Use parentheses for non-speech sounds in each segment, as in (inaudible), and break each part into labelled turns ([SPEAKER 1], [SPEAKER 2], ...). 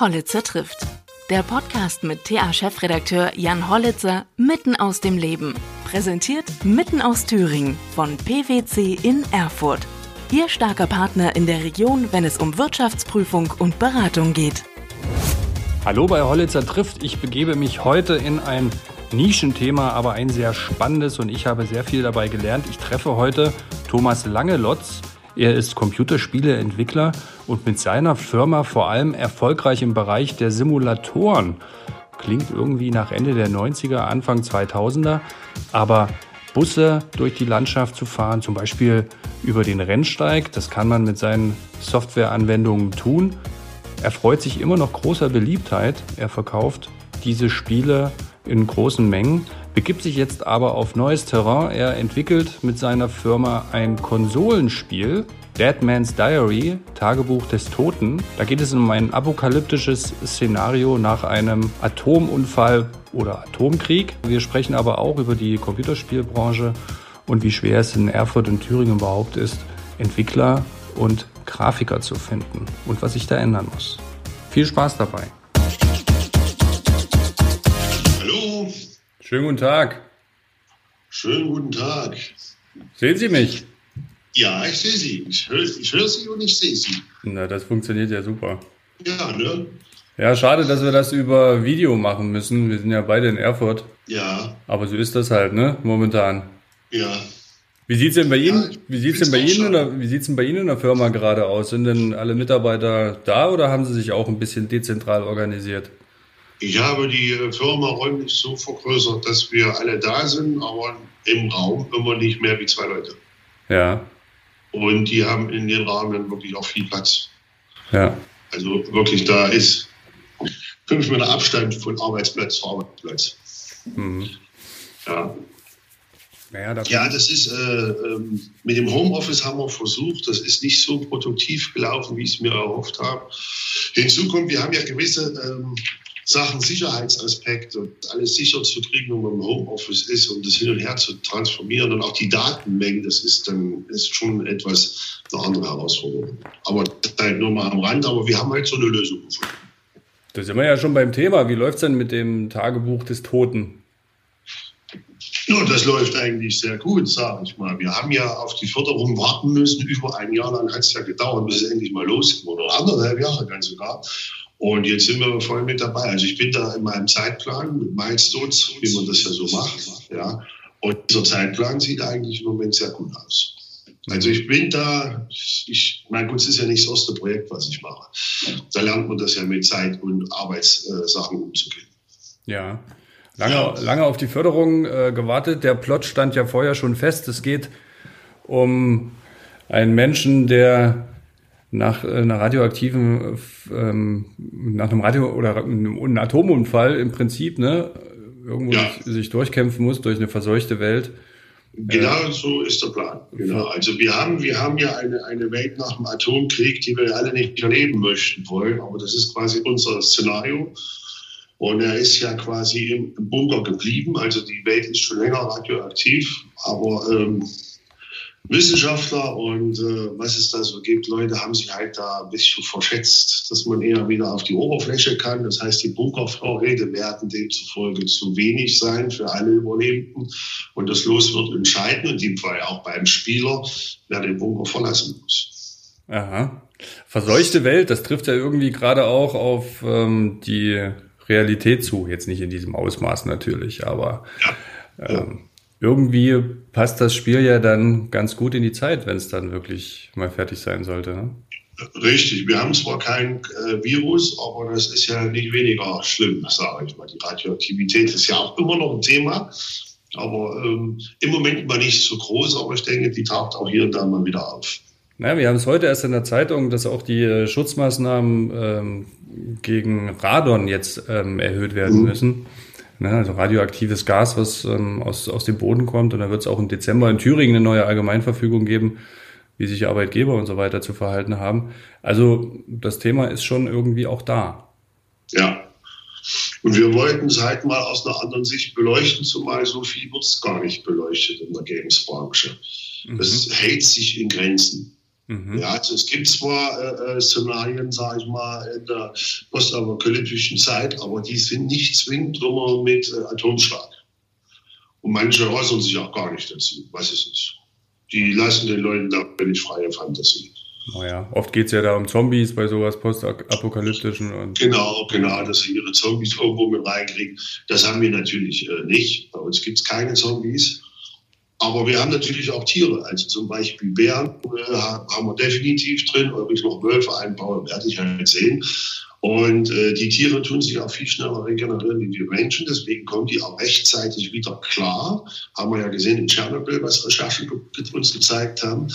[SPEAKER 1] Hollitzer trifft. Der Podcast mit TA-Chefredakteur Jan Hollitzer mitten aus dem Leben. Präsentiert mitten aus Thüringen von PwC in Erfurt. Ihr starker Partner in der Region, wenn es um Wirtschaftsprüfung und Beratung geht.
[SPEAKER 2] Hallo bei Hollitzer trifft. Ich begebe mich heute in ein Nischenthema, aber ein sehr spannendes und ich habe sehr viel dabei gelernt. Ich treffe heute Thomas Langelotz. Er ist Computerspieleentwickler und mit seiner Firma vor allem erfolgreich im Bereich der Simulatoren. Klingt irgendwie nach Ende der 90er, Anfang 2000er, aber Busse durch die Landschaft zu fahren, zum Beispiel über den Rennsteig, das kann man mit seinen Softwareanwendungen tun. Er freut sich immer noch großer Beliebtheit. Er verkauft diese Spiele in großen Mengen, begibt sich jetzt aber auf neues Terrain. Er entwickelt mit seiner Firma ein Konsolenspiel, Dead Man's Diary, Tagebuch des Toten. Da geht es um ein apokalyptisches Szenario nach einem Atomunfall oder Atomkrieg. Wir sprechen aber auch über die Computerspielbranche und wie schwer es in Erfurt und Thüringen überhaupt ist, Entwickler und Grafiker zu finden und was sich da ändern muss. Viel Spaß dabei! Schönen guten Tag.
[SPEAKER 3] Schönen guten Tag.
[SPEAKER 2] Sehen Sie mich?
[SPEAKER 3] Ja, ich sehe Sie. Ich höre ich hör Sie und ich sehe Sie.
[SPEAKER 2] Na, das funktioniert ja super.
[SPEAKER 3] Ja, ne?
[SPEAKER 2] Ja, schade, dass wir das über Video machen müssen. Wir sind ja beide in Erfurt.
[SPEAKER 3] Ja.
[SPEAKER 2] Aber so ist das halt, ne? Momentan.
[SPEAKER 3] Ja.
[SPEAKER 2] Wie sieht's denn bei Ihnen? Ja, wie sieht's denn bei Ihnen oder wie sieht's denn bei Ihnen in der Firma gerade aus? Sind denn alle Mitarbeiter da oder haben Sie sich auch ein bisschen dezentral organisiert?
[SPEAKER 3] Ich habe die Firma räumlich so vergrößert, dass wir alle da sind, aber im Raum immer nicht mehr wie zwei Leute.
[SPEAKER 2] Ja.
[SPEAKER 3] Und die haben in den Rahmen wirklich auch viel Platz.
[SPEAKER 2] Ja.
[SPEAKER 3] Also wirklich, da ist fünf Meter Abstand von Arbeitsplatz zu Arbeitsplatz. Mhm. Ja. Naja, ja, das ist äh, ähm, mit dem Homeoffice haben wir versucht. Das ist nicht so produktiv gelaufen, wie ich es mir erhofft habe. Hinzu kommt, wir haben ja gewisse ähm, Sachen Sicherheitsaspekt und alles sicher zu kriegen, wenn man im Homeoffice ist, um das hin und her zu transformieren und auch die Datenmengen, das ist dann ist schon etwas eine andere Herausforderung. Aber halt nur mal am Rand, aber wir haben halt so eine Lösung gefunden.
[SPEAKER 2] Da sind wir ja schon beim Thema. Wie läuft es denn mit dem Tagebuch des Toten?
[SPEAKER 3] Ja, das läuft eigentlich sehr gut, sage ich mal. Wir haben ja auf die Förderung warten müssen. Über ein Jahr lang hat es ja gedauert, bis es endlich mal losging. Oder anderthalb Jahre ganz sogar. Und jetzt sind wir voll mit dabei. Also ich bin da in meinem Zeitplan mit Milestones, wie man das ja so macht. Ja. Und dieser Zeitplan sieht eigentlich im Moment sehr gut aus. Also ich bin da, ich, mein gut, es ist ja nicht das erste Projekt, was ich mache. Da lernt man das ja mit Zeit und Arbeitssachen umzugehen.
[SPEAKER 2] Ja. Lange, ja. lange auf die Förderung äh, gewartet. Der Plot stand ja vorher schon fest. Es geht um einen Menschen, der nach äh, einer radioaktiven, ähm, nach einem Radio- oder einem Atomunfall im Prinzip, ne, irgendwo ja. sich, sich, durchkämpfen muss durch eine verseuchte Welt.
[SPEAKER 3] Genau äh, so ist der Plan. Genau. Also wir haben, wir haben ja eine, eine Welt nach dem Atomkrieg, die wir alle nicht erleben möchten wollen, aber das ist quasi unser Szenario. Und er ist ja quasi im Bunker geblieben. Also die Welt ist schon länger radioaktiv, aber ähm, Wissenschaftler und äh, was es da so gibt, Leute haben sich halt da ein bisschen verschätzt, dass man eher wieder auf die Oberfläche kann. Das heißt, die Bunkervorräte werden demzufolge zu wenig sein für alle Überlebenden. Und das Los wird entscheiden, in dem Fall auch beim Spieler, wer den Bunker verlassen muss.
[SPEAKER 2] Aha. Verseuchte Welt, das trifft ja irgendwie gerade auch auf ähm, die Realität zu. Jetzt nicht in diesem Ausmaß natürlich, aber ja. Ähm, irgendwie passt das Spiel ja dann ganz gut in die Zeit, wenn es dann wirklich mal fertig sein sollte. Ne?
[SPEAKER 3] Richtig, wir haben zwar kein äh, Virus, aber das ist ja nicht weniger schlimm, sage ich mal. Die Radioaktivität ist ja auch immer noch ein Thema, aber ähm, im Moment mal nicht so groß, aber ich denke, die taucht auch hier und da mal wieder auf.
[SPEAKER 2] Naja, wir haben es heute erst in der Zeitung, dass auch die äh, Schutzmaßnahmen ähm, gegen Radon jetzt ähm, erhöht werden mhm. müssen. Ne, also radioaktives Gas, was ähm, aus, aus dem Boden kommt. Und da wird es auch im Dezember in Thüringen eine neue Allgemeinverfügung geben, wie sich Arbeitgeber und so weiter zu verhalten haben. Also das Thema ist schon irgendwie auch da.
[SPEAKER 3] Ja. Und wir wollten es halt mal aus einer anderen Sicht beleuchten, zumal so viel wird es gar nicht beleuchtet in der Games-Branche. Mhm. Das hält sich in Grenzen. Mhm. Ja, also es gibt zwar äh, äh Szenarien, sage ich mal, in der postapokalyptischen Zeit, aber die sind nicht zwingend immer mit äh, Atomschlag. Und manche äußern sich auch gar nicht dazu, was es ist. Die lassen den Leuten da völlig freie Fantasie.
[SPEAKER 2] Naja, oft geht es ja da um Zombies bei sowas postapokalyptischen. Und
[SPEAKER 3] genau, genau, dass sie ihre Zombies irgendwo mit reinkriegen. Das haben wir natürlich äh, nicht. Bei uns gibt es keine Zombies. Aber wir haben natürlich auch Tiere. Also zum Beispiel Bären äh, haben wir definitiv drin. Ob ich noch Wölfe einbaue, werde ich halt sehen. Und äh, die Tiere tun sich auch viel schneller regenerieren wie wir Menschen. Deswegen kommen die auch rechtzeitig wieder klar. Haben wir ja gesehen in Tschernobyl, was Recherchen uns gezeigt haben.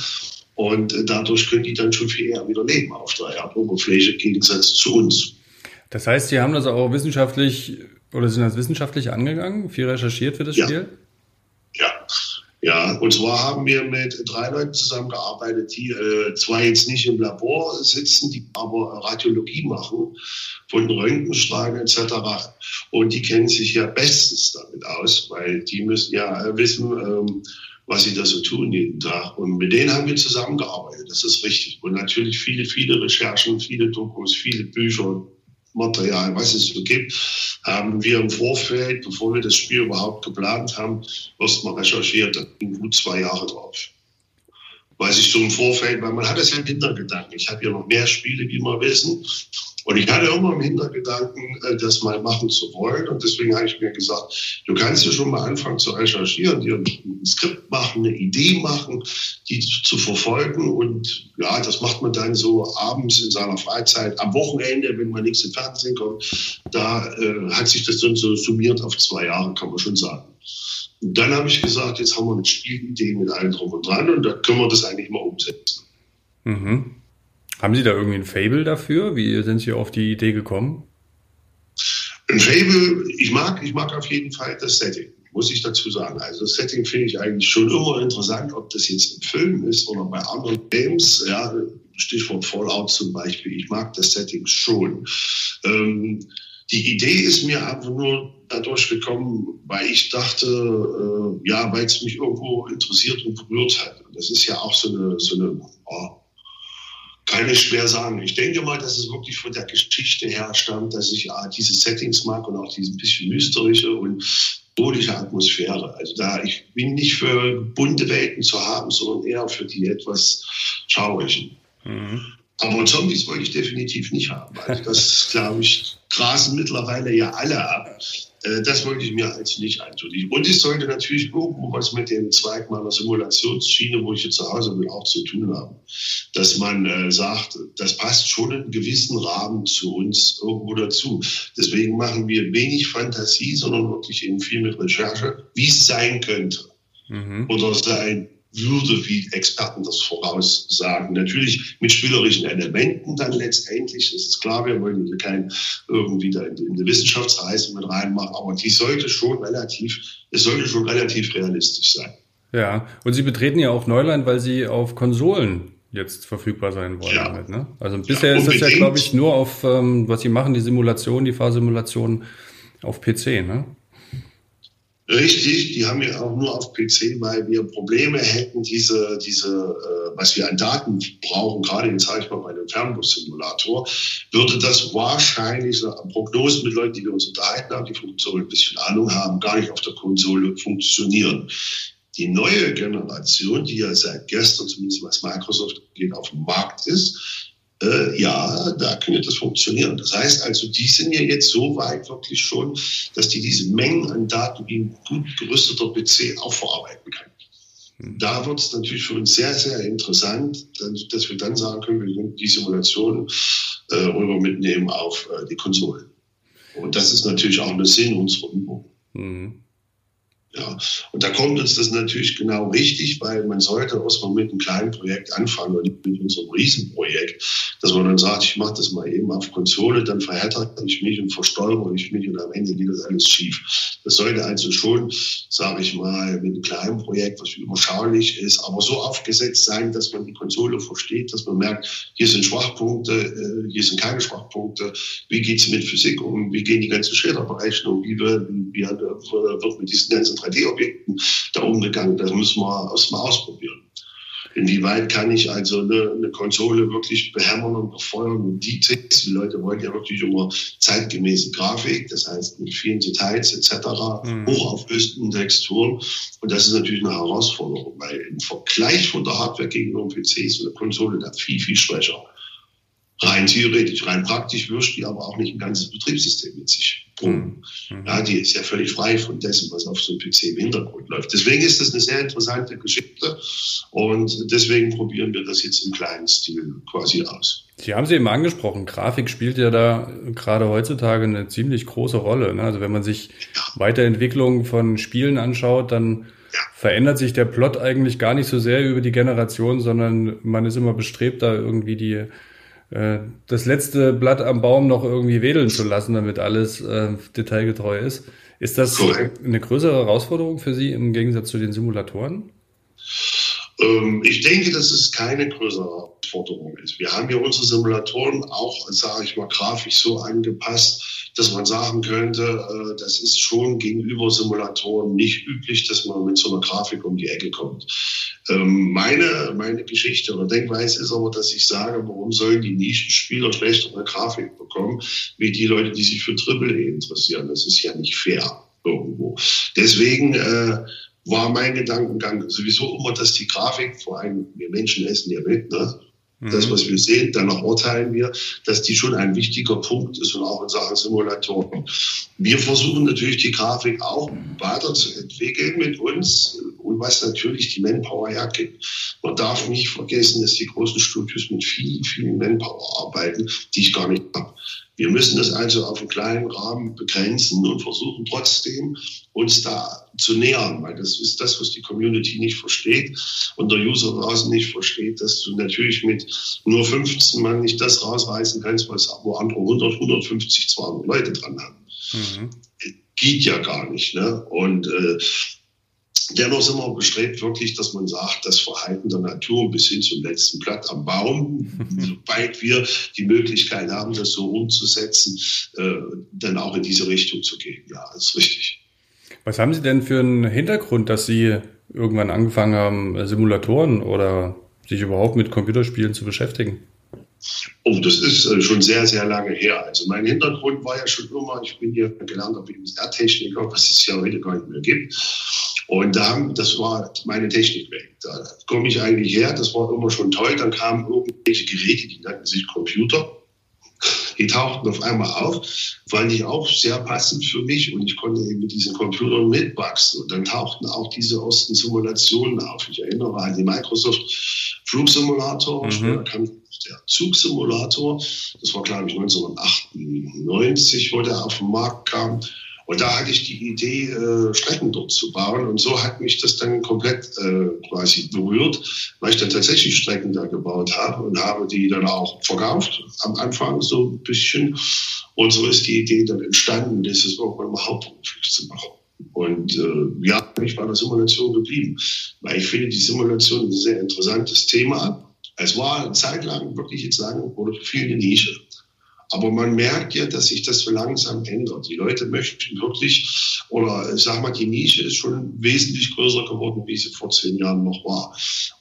[SPEAKER 3] Und äh, dadurch können die dann schon viel eher wieder leben auf der Erdoberfläche im Gegensatz zu uns.
[SPEAKER 2] Das heißt, Sie haben das auch wissenschaftlich oder sind das wissenschaftlich angegangen, viel recherchiert für das
[SPEAKER 3] ja.
[SPEAKER 2] Spiel?
[SPEAKER 3] Ja. Und zwar haben wir mit drei Leuten zusammengearbeitet, die äh, zwar jetzt nicht im Labor sitzen, die aber Radiologie machen von Röntgenstrahlen etc. Und die kennen sich ja bestens damit aus, weil die müssen ja wissen, ähm, was sie da so tun jeden Tag. Und mit denen haben wir zusammengearbeitet, das ist richtig. Und natürlich viele, viele Recherchen, viele Dokus, viele Bücher, Material, was es so gibt, haben wir im Vorfeld, bevor wir das Spiel überhaupt geplant haben, erstmal recherchiert. Da gut zwei Jahre drauf. Weil sich so im Vorfeld, weil man hat das ja im Hintergedanken. Ich habe ja noch mehr Spiele, wie wir wissen. Und ich hatte immer im Hintergedanken, äh, das mal machen zu wollen. Und deswegen habe ich mir gesagt, du kannst ja schon mal anfangen zu recherchieren, dir ein Skript machen, eine Idee machen, die zu verfolgen. Und ja, das macht man dann so abends in seiner Freizeit, am Wochenende, wenn man nichts im Fernsehen kommt. Da äh, hat sich das dann so summiert auf zwei Jahre, kann man schon sagen. Und dann habe ich gesagt, jetzt haben wir eine Spielidee mit allem drum und dran und da können wir das eigentlich mal umsetzen.
[SPEAKER 2] Mhm. Haben Sie da irgendwie ein Fable dafür? Wie sind Sie auf die Idee gekommen?
[SPEAKER 3] Ein Fable, ich mag, ich mag auf jeden Fall das Setting, muss ich dazu sagen. Also das Setting finde ich eigentlich schon immer interessant, ob das jetzt im Film ist oder bei anderen Games. Ja, Stichwort Fallout zum Beispiel. Ich mag das Setting schon. Ähm, die Idee ist mir einfach nur dadurch gekommen, weil ich dachte, äh, ja, weil es mich irgendwo interessiert und berührt hat. Und das ist ja auch so eine, so eine oh, kann ich schwer sagen. Ich denke mal, dass es wirklich von der Geschichte her stammt, dass ich ja diese Settings mag und auch diese bisschen mysterische und bedrohliche Atmosphäre. Also da, ich bin nicht für bunte Welten zu haben, sondern eher für die etwas schaurigen. Mhm. Aber Zombies wollte ich definitiv nicht haben. Also (laughs) das, glaube ich, grasen mittlerweile ja alle ab. Äh, das wollte ich mir also nicht antun. Und ich sollte natürlich irgendwo was mit dem Zweig meiner Simulationsschiene, wo ich jetzt zu Hause bin, auch zu tun haben. Dass man äh, sagt, das passt schon in einen gewissen Rahmen zu uns irgendwo dazu. Deswegen machen wir wenig Fantasie, sondern wirklich eben viel mit Recherche, wie es sein könnte. Mhm. Oder sein würde, wie Experten das voraussagen. Natürlich mit spielerischen Elementen dann letztendlich, das ist klar, wir wollen hier kein irgendwie da in eine Wissenschaftsreise mit reinmachen, aber die sollte schon relativ, es sollte schon relativ realistisch sein.
[SPEAKER 2] Ja, und Sie betreten ja auch Neuland, weil Sie auf Konsolen jetzt verfügbar sein wollen. Ja. Halt, ne? Also bisher ja, ist das ja, glaube ich, nur auf, ähm, was Sie machen, die Simulation, die Fahrsimulation auf PC, ne?
[SPEAKER 3] Richtig, die haben wir auch nur auf PC, weil wir Probleme hätten, diese, diese, äh, was wir an Daten brauchen, gerade jetzt sage ich mal bei dem Fernbus-Simulator, würde das wahrscheinlich, so Prognosen mit Leuten, die wir uns unterhalten haben, die Konsole ein bisschen Ahnung haben, gar nicht auf der Konsole funktionieren. Die neue Generation, die ja seit gestern, zumindest was Microsoft geht, auf dem Markt ist, äh, ja, da könnte das funktionieren. Das heißt also, die sind ja jetzt so weit wirklich schon, dass die diese Mengen an Daten wie ein gut gerüsteter PC auch verarbeiten kann. Hm. Da wird es natürlich für uns sehr, sehr interessant, dass wir dann sagen können, wir können die Simulation äh, rüber mitnehmen auf äh, die Konsolen. Und das ist natürlich auch eine Sinn unserer Übung. Mhm. Ja, und da kommt uns das natürlich genau richtig, weil man sollte erstmal mit einem kleinen Projekt anfangen und mit unserem Riesenprojekt, dass man dann sagt, ich mache das mal eben auf Konsole, dann verhärtere ich mich und versteuere ich mich und am Ende geht das alles schief. Das sollte also schon, sage ich mal, mit einem kleinen Projekt, was überschaulich ist, aber so aufgesetzt sein, dass man die Konsole versteht, dass man merkt, hier sind Schwachpunkte, äh, hier sind keine Schwachpunkte, wie geht es mit Physik um, wie gehen die ganzen Schilderberechnungen, wie wird mit diesen ganzen 3D-Objekten da umgegangen. Das müssen wir erstmal ausprobieren. Inwieweit kann ich also eine, eine Konsole wirklich behämmern und befeuern und Details? Die Leute wollen ja wirklich immer zeitgemäße Grafik, das heißt mit vielen Details etc., mhm. hochauflösenden Texturen. Und das ist natürlich eine Herausforderung, weil im Vergleich von der Hardware gegenüber dem PC ist eine Konsole da viel, viel schwächer. Rein theoretisch, rein praktisch wirst die aber auch nicht ein ganzes Betriebssystem mit sich rum. Mhm. Ja, die ist ja völlig frei von dessen, was auf so einem PC im Hintergrund läuft. Deswegen ist das eine sehr interessante Geschichte und deswegen probieren wir das jetzt im kleinen Stil quasi aus.
[SPEAKER 2] Sie haben sie eben angesprochen, Grafik spielt ja da gerade heutzutage eine ziemlich große Rolle. Ne? Also wenn man sich ja. Weiterentwicklung von Spielen anschaut, dann ja. verändert sich der Plot eigentlich gar nicht so sehr über die Generation, sondern man ist immer bestrebt, da irgendwie die äh, das letzte Blatt am Baum noch irgendwie wedeln zu lassen, damit alles äh, detailgetreu ist. Ist das eine größere Herausforderung für Sie im Gegensatz zu den Simulatoren?
[SPEAKER 3] Ähm, ich denke, dass es keine größere Herausforderung ist. Wir haben ja unsere Simulatoren auch, sage ich mal, grafisch so angepasst, dass man sagen könnte, äh, das ist schon gegenüber Simulatoren nicht üblich, dass man mit so einer Grafik um die Ecke kommt. Ähm, meine, meine Geschichte oder Denkweise ist aber, dass ich sage, warum sollen die Nischenspieler schlechtere Grafik bekommen, wie die Leute, die sich für Triple E interessieren. Das ist ja nicht fair irgendwo. Deswegen äh, war mein Gedankengang sowieso immer, dass die Grafik, vor allem wir Menschen essen ja mit, ne? Das, mhm. was wir sehen, danach urteilen wir, dass die schon ein wichtiger Punkt ist und auch in Sachen Simulatoren. Wir versuchen natürlich die Grafik auch weiterzuentwickeln mit uns und was natürlich die Manpower hergibt. Man darf nicht vergessen, dass die großen Studios mit vielen, vielen Manpower arbeiten, die ich gar nicht habe. Wir müssen das also auf einen kleinen Rahmen begrenzen und versuchen trotzdem, uns da zu nähern, weil das ist das, was die Community nicht versteht und der User draußen nicht versteht, dass du natürlich mit nur 15 Mann nicht das rausreißen kannst, was wo andere 100, 150, 200 Leute dran haben. Mhm. Geht ja gar nicht. Ne? Und äh, Dennoch sind wir bestrebt wirklich, dass man sagt, das Verhalten der Natur bis hin zum letzten Blatt am Baum, (laughs) sobald wir die Möglichkeit haben, das so umzusetzen, äh, dann auch in diese Richtung zu gehen. Ja, das ist richtig.
[SPEAKER 2] Was haben Sie denn für einen Hintergrund, dass Sie irgendwann angefangen haben, Simulatoren oder sich überhaupt mit Computerspielen zu beschäftigen?
[SPEAKER 3] Oh, das ist äh, schon sehr, sehr lange her. Also mein Hintergrund war ja schon immer, ich bin hier gelernter BMR-Techniker, was es ja heute gar nicht mehr gibt. Und da, das war meine Technikwelt. Da komme ich eigentlich her, das war immer schon toll. Dann kamen irgendwelche Geräte, die nannten sich Computer. Die tauchten auf einmal auf, fand ich auch sehr passend für mich und ich konnte eben mit diesen Computern mitwachsen. Und dann tauchten auch diese ersten Simulationen auf. Ich erinnere an die Microsoft Flugsimulator, mhm. später kam der Zugsimulator. Das war, glaube ich, 1998, wo der auf den Markt kam. Und da hatte ich die Idee, äh, Strecken dort zu bauen. Und so hat mich das dann komplett äh, quasi berührt, weil ich dann tatsächlich Strecken da gebaut habe und habe die dann auch verkauft am Anfang so ein bisschen. Und so ist die Idee dann entstanden, das ist irgendwann mal hauptberuflich zu machen. Und äh, ja, bin ich bei der Simulation geblieben, weil ich finde, die Simulation ist ein sehr interessantes Thema. Es war eine Zeit lang, wirklich jetzt sagen, oder viel eine Nische. Aber man merkt ja, dass sich das so langsam ändert. Die Leute möchten wirklich, oder ich sag mal, die Nische ist schon wesentlich größer geworden, wie sie vor zehn Jahren noch war.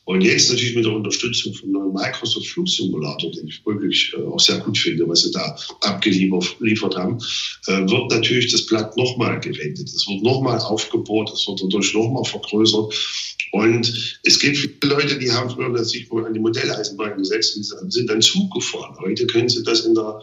[SPEAKER 3] Und jetzt natürlich mit der Unterstützung von neuen Microsoft Flugsimulator, den ich wirklich äh, auch sehr gut finde, was sie da abgeliefert haben, äh, wird natürlich das Blatt nochmal gewendet. Es wird nochmal aufgebohrt, es wird dadurch nochmal vergrößert. Und es gibt viele Leute, die haben früher sich an die Modelleisenbahn gesetzt und sind dann Zug gefahren. Heute können sie das in der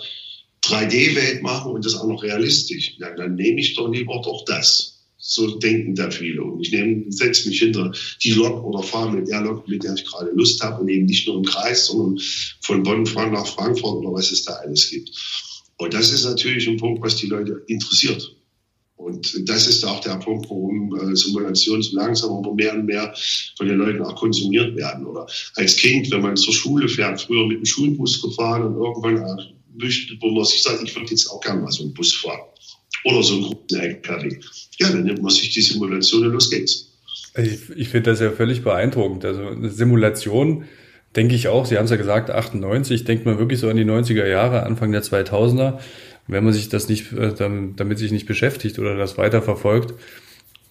[SPEAKER 3] 3D-Welt machen und das auch noch realistisch. Ja, dann nehme ich doch lieber doch das. So denken da viele. Und ich setze mich hinter die Lok oder fahre mit der Lok, mit der ich gerade Lust habe und eben nicht nur im Kreis, sondern von Bonn nach Frankfurt oder was es da alles gibt. Und das ist natürlich ein Punkt, was die Leute interessiert. Und das ist auch der Punkt, warum äh, Simulationen so langsam aber mehr und mehr von den Leuten auch konsumiert werden. Oder als Kind, wenn man zur Schule fährt, früher mit dem Schulbus gefahren und irgendwann möchte, wo man sich sagt, ich würde jetzt auch gerne mal so einen Bus fahren. Oder so einen großen LKW. Ja, dann nimmt man sich die Simulation und los geht's.
[SPEAKER 2] Ich, ich finde das ja völlig beeindruckend. Also eine Simulation, denke ich auch, Sie haben es ja gesagt, 98, denkt man wirklich so an die 90er Jahre, Anfang der 2000er wenn man sich das nicht, äh, damit sich nicht beschäftigt oder das weiter verfolgt,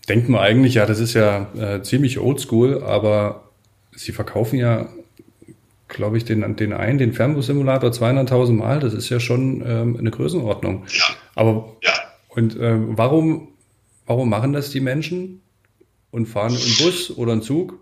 [SPEAKER 2] denkt man eigentlich, ja, das ist ja äh, ziemlich oldschool, aber Sie verkaufen ja, glaube ich, den, den einen, den Fernbus-Simulator 200.000 Mal. Das ist ja schon ähm, eine Größenordnung.
[SPEAKER 3] Ja.
[SPEAKER 2] Aber
[SPEAKER 3] Ja.
[SPEAKER 2] Und ähm, warum, warum machen das die Menschen und fahren im Bus oder im Zug?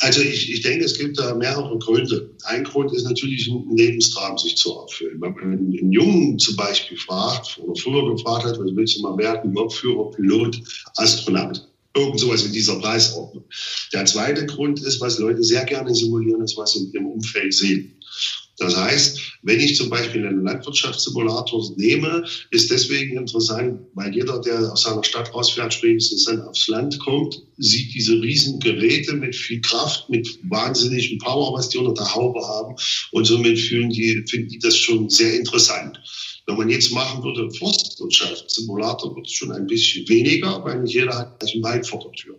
[SPEAKER 3] Also ich, ich denke, es gibt da mehrere Gründe. Ein Grund ist natürlich ein Lebenstraum sich zu erfüllen. Wenn man einen Jungen zum Beispiel fragt oder früher gefragt hat, was willst du mal werden, Lokführer, Pilot, Astronaut. Irgend sowas in dieser Preisordnung. Der zweite Grund ist, was Leute sehr gerne simulieren, ist, was sie in ihrem Umfeld sehen. Das heißt, wenn ich zum Beispiel einen Landwirtschaftssimulator nehme, ist deswegen interessant, weil jeder, der aus seiner Stadt rausfährt, spätestens dann aufs Land kommt, sieht diese riesen Geräte mit viel Kraft, mit wahnsinnigem Power, was die unter der Haube haben. Und somit fühlen die, finden die das schon sehr interessant. Wenn man jetzt machen würde, Forstwirtschaftssimulator, wird es schon ein bisschen weniger, weil nicht jeder hat gleich einen Wald vor der Tür.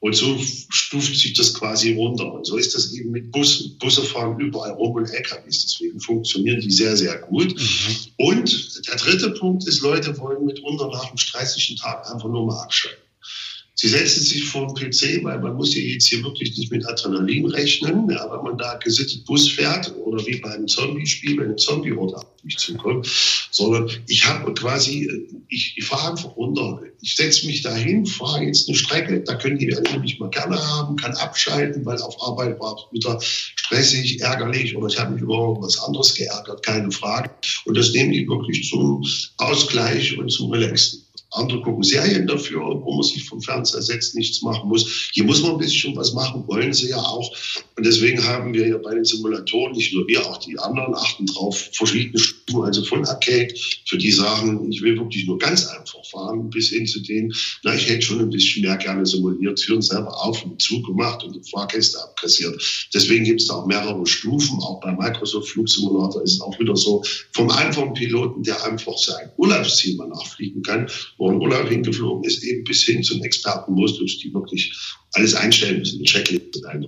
[SPEAKER 3] Und so stuft sich das quasi runter. Und so ist das eben mit Bussen. Busse fahren überall rum und LKWs. Deswegen funktionieren die sehr, sehr gut. Und der dritte Punkt ist, Leute wollen mitunter nach einem stressigen Tag einfach nur mal abschalten. Sie setzen sich vor den PC, weil man muss ja jetzt hier wirklich nicht mit Adrenalin rechnen. Ja, wenn man da gesittet Bus fährt oder wie bei einem Zombie-Spiel, wenn ein Zombie-Horde auf mich zukommt, sondern ich habe quasi, ich, ich fahre einfach runter. Ich setze mich dahin, fahre jetzt eine Strecke, da können die alle mich mal gerne haben, kann abschalten, weil auf Arbeit war es wieder stressig, ärgerlich oder ich habe mich über was anderes geärgert, keine Frage. Und das nehmen die wirklich zum Ausgleich und zum Relaxen. Andere gucken Serien dafür, wo man sich vom Fernseher setzt, nichts machen muss. Hier muss man ein bisschen was machen, wollen sie ja auch. Und deswegen haben wir ja bei den Simulatoren, nicht nur wir, auch die anderen achten drauf, verschiedene Stufen, also von Arcade, für die sagen, ich will wirklich nur ganz einfach fahren, bis hin zu denen, na, ich hätte schon ein bisschen mehr gerne simuliert, Türen selber auf und zugemacht und die Fahrgäste abkassiert. Deswegen gibt es da auch mehrere Stufen. Auch bei Microsoft Flugsimulator ist es auch wieder so, vom einfachen Piloten, der einfach sein Urlaubsziel mal nachfliegen kann, wo ein Urlaub hingeflogen ist, eben bis hin zum Expertenmodus, die wirklich alles einstellen müssen, eine Checkliste dran.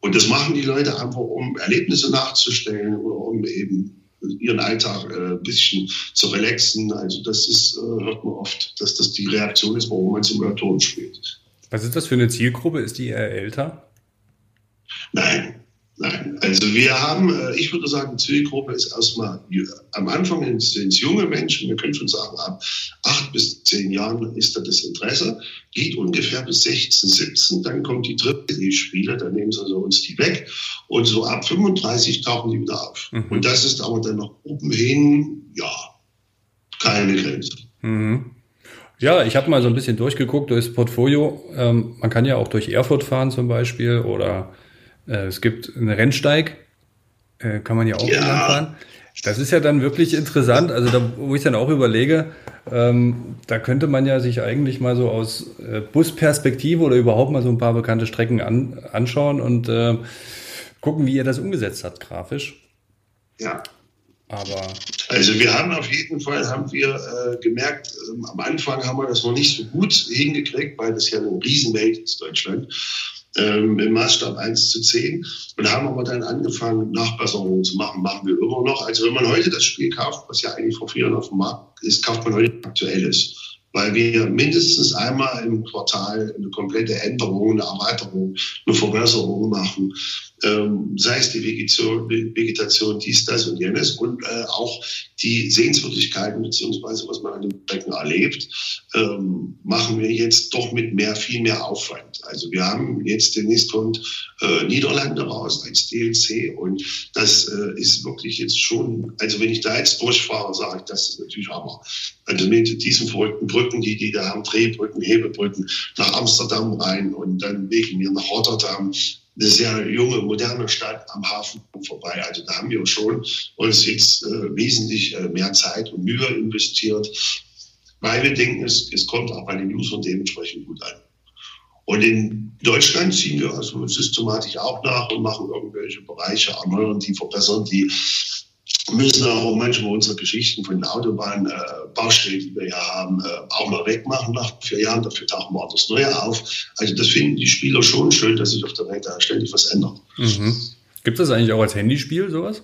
[SPEAKER 3] Und das machen die Leute einfach, um Erlebnisse nachzustellen oder um eben ihren Alltag äh, ein bisschen zu relaxen. Also das ist, äh, hört man oft, dass das die Reaktion ist, warum man Simulatoren spielt.
[SPEAKER 2] Was ist das für eine Zielgruppe? Ist die eher älter?
[SPEAKER 3] Nein, Nein, also wir haben, äh, ich würde sagen, die Zielgruppe ist erstmal am Anfang sind es junge Menschen, wir können schon sagen, ab acht bis zehn Jahren ist da das Interesse, geht ungefähr bis 16, 17, dann kommt die dritte die Spiele, dann nehmen sie also uns die weg und so ab 35 tauchen die wieder auf. Mhm. Und das ist aber dann noch oben hin, ja, keine Grenze.
[SPEAKER 2] Mhm. Ja, ich habe mal so ein bisschen durchgeguckt durchs Portfolio. Ähm, man kann ja auch durch Erfurt fahren zum Beispiel oder äh, es gibt einen Rennsteig, äh, kann man ja auch ja. fahren. Das ist ja dann wirklich interessant, also da, wo ich dann auch überlege, ähm, da könnte man ja sich eigentlich mal so aus äh, Busperspektive oder überhaupt mal so ein paar bekannte Strecken an, anschauen und äh, gucken, wie ihr das umgesetzt habt, grafisch.
[SPEAKER 3] Ja.
[SPEAKER 2] Aber
[SPEAKER 3] also wir haben auf jeden Fall haben wir äh, gemerkt, äh, am Anfang haben wir das noch nicht so gut hingekriegt, weil das ja eine Riesenwelt ist, Deutschland ähm, im Maßstab 1 zu 10 und haben aber dann angefangen, Nachbesserungen zu machen. Machen wir immer noch. Also wenn man heute das Spiel kauft, was ja eigentlich vor vier Jahren auf dem Markt ist, kauft man heute aktuelles. Weil wir mindestens einmal im Quartal eine komplette Änderung, eine Erweiterung, eine Verbesserung machen. Ähm, sei es die Vegetation, Vegetation, dies, das und jenes und äh, auch die Sehenswürdigkeiten beziehungsweise was man an den Strecken erlebt, ähm, machen wir jetzt doch mit mehr, viel mehr Aufwand. Also wir haben jetzt demnächst kommt äh, Niederlande raus als DLC und das äh, ist wirklich jetzt schon, also wenn ich da jetzt durchfahre, sage ich, das ist natürlich Hammer. Also mit diesen verrückten Brücken, die die da haben, Drehbrücken, Hebebrücken, nach Amsterdam rein und dann wegen mir nach Rotterdam, eine sehr junge, moderne Stadt am Hafen vorbei. Also da haben wir schon uns jetzt äh, wesentlich äh, mehr Zeit und Mühe investiert, weil wir denken, es, es kommt auch bei den Usern dementsprechend gut an. Und in Deutschland ziehen wir also systematisch auch nach und machen irgendwelche Bereiche, erneuern die, verbessern die, müssen auch manchmal unsere Geschichten von den Autobahnbaustellen, äh, die wir ja haben, äh, auch mal wegmachen nach vier Jahren. Dafür tauchen wir auch das Neue auf. Also das finden die Spieler schon schön, dass sich auf der Welt da ständig was ändert.
[SPEAKER 2] Mhm. Gibt es das eigentlich auch als Handyspiel, sowas?